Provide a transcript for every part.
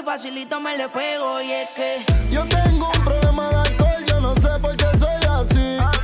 y facilito me le pego. Y es que yo tengo un problema de alcohol, yo no sé por qué soy así.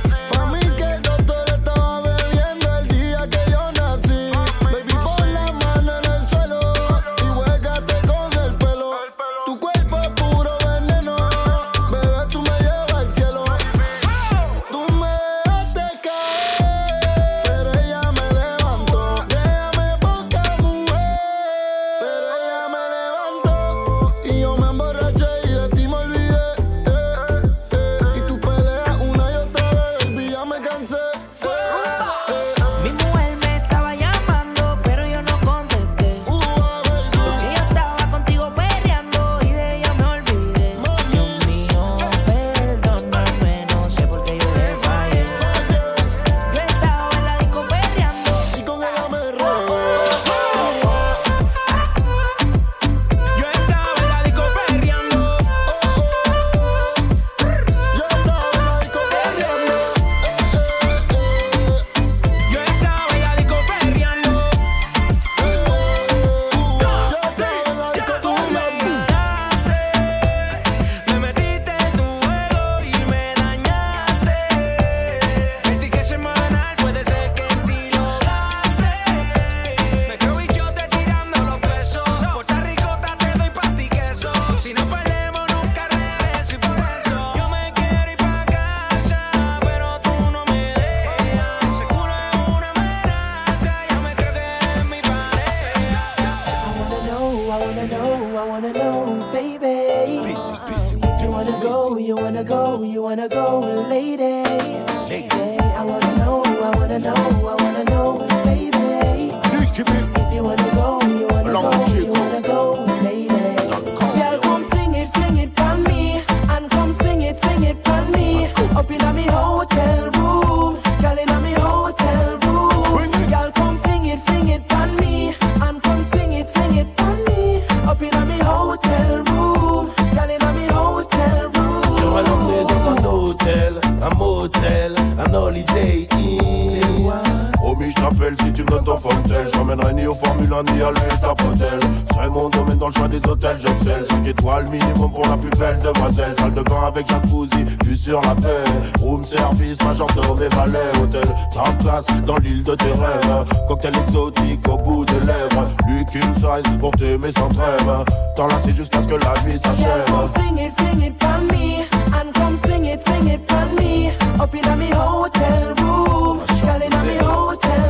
glace dans l'île de tes rêves. Cocktail exotique au bout des lèvres. Liquid size pour t'aimer sans trêve. T'enlacer jusqu'à ce que la nuit s'achève. Yeah, sing it, sing it for me. And come swing it, swing it for me. Up in a me hotel room. Girl in a me hotel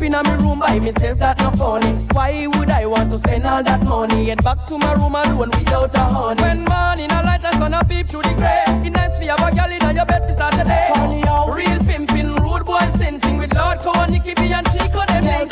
up in my room by myself, that not funny. Why would I want to spend all that money? Get back to my room alone without a honey. When morning, I light a sun, a peep through the grey. It's nice for you have a girl in your bed for start today. Funny how real pimping, rude boy sinting with Lord Cohen, Nicky B and Chico, them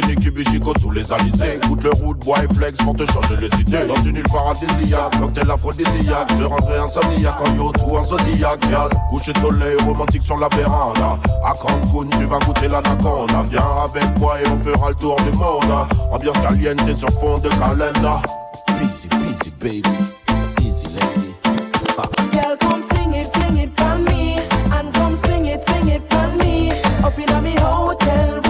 Bikini sous les alizés. Écoute le route, bois et flex pour te changer les idées. Dans une île paradisiaque, cocktail aphrodisiaque. Je rentrais insomniaque en yacht ou en zodiac. Coucher de soleil romantique sur la véranda. À Cancun, tu vas goûter l'anaconda. Viens avec moi et on fera le tour du monde. Ambiance caliente sur fond de calenda. Easy, easy baby, easy lady. Girl, come sing it, sing it me. And come sing it, sing it for me. Up in hotel.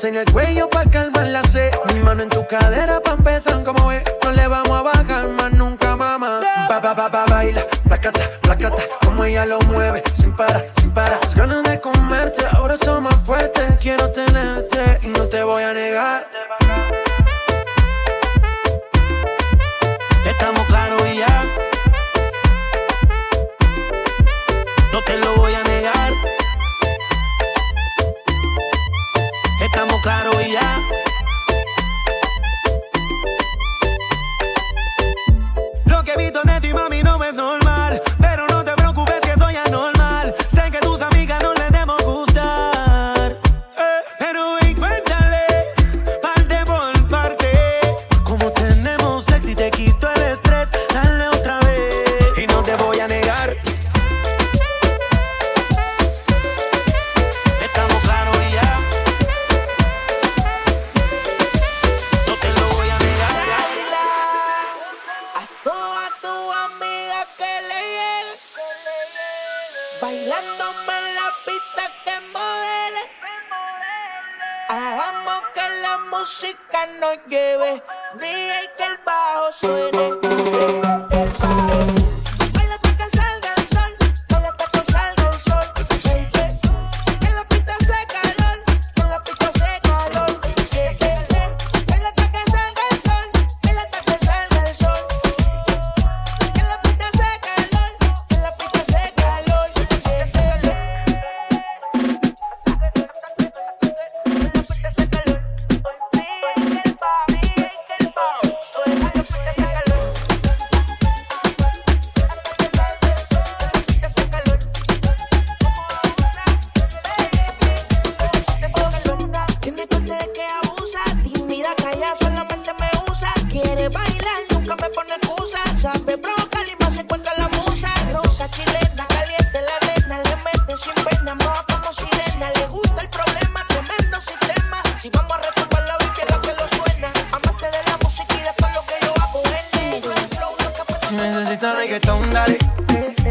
Besos en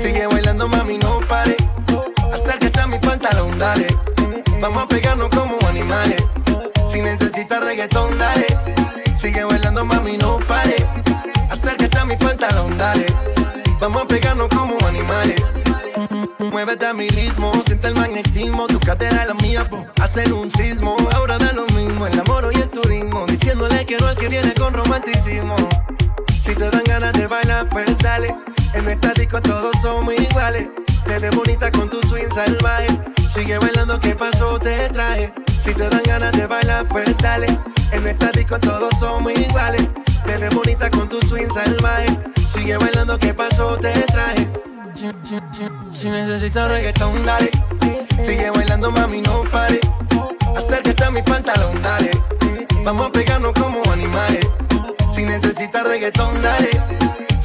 Sigue bailando, mami, no pare. Acércate a mi pantalón, dale. Vamos a pegarnos como animales. Si necesitas reggaetón, dale. Sigue bailando, mami, no pare. Acércate a mi pantalón, dale. Vamos a pegarnos como animales. Muévete a mi ritmo, siente el magnetismo. Tu cadera la mía, po, hacen un sismo. Ahora da lo mismo, el amor y el turismo. Diciéndole quiero al que viene con romanticismo. Si te dan ganas de bailar, pues En esta disco todos somos iguales. Te ves bonita con tu swing salvaje. Sigue bailando, ¿qué pasó? Te traje. Si te dan ganas de bailar, pues dale. En esta disco todos somos iguales. Te ves bonita con tu swing salvaje. Sigue bailando, ¿qué pasó? Te traje. Si necesitas reggaetón, dale. Sigue bailando, mami, no pare. Acércate a mi pantalón, dale. Vamos a pegarnos como animales. Si necesitas reggaetón, dale.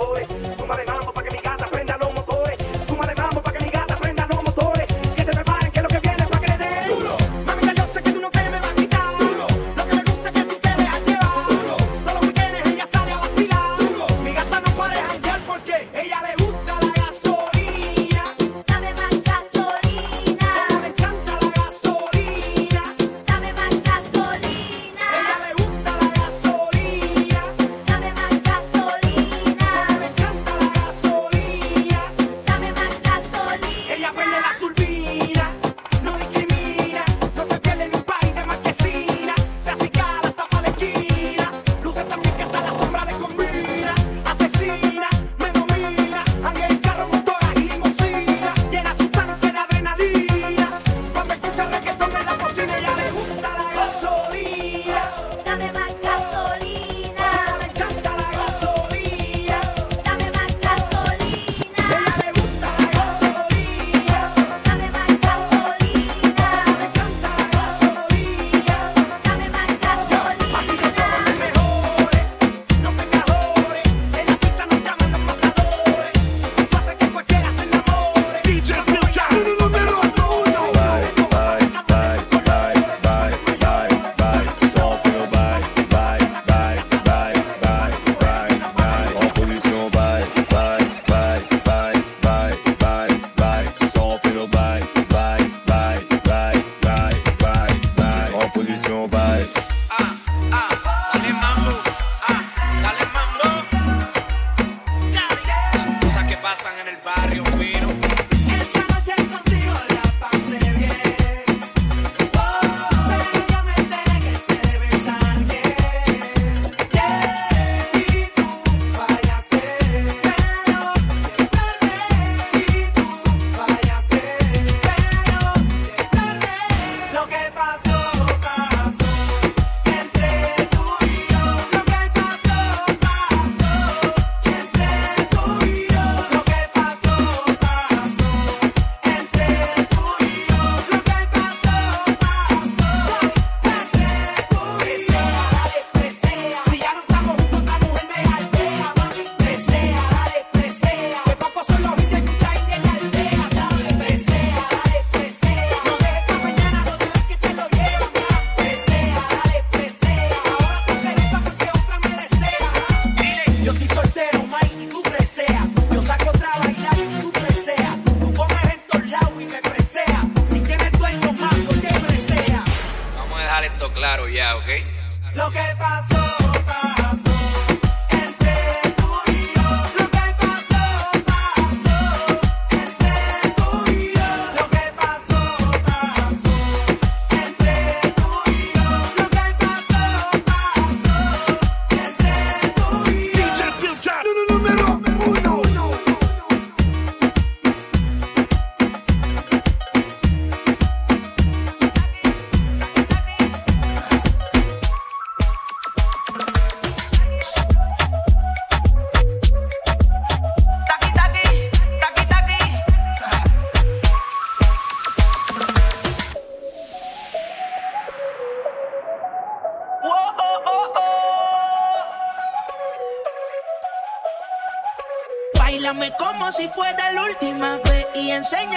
tambores, sumaré mano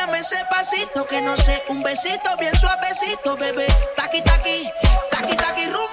enséñame ese pasito que no sé, un besito bien suavecito, bebé. Taqui taqui, taqui taqui rumba.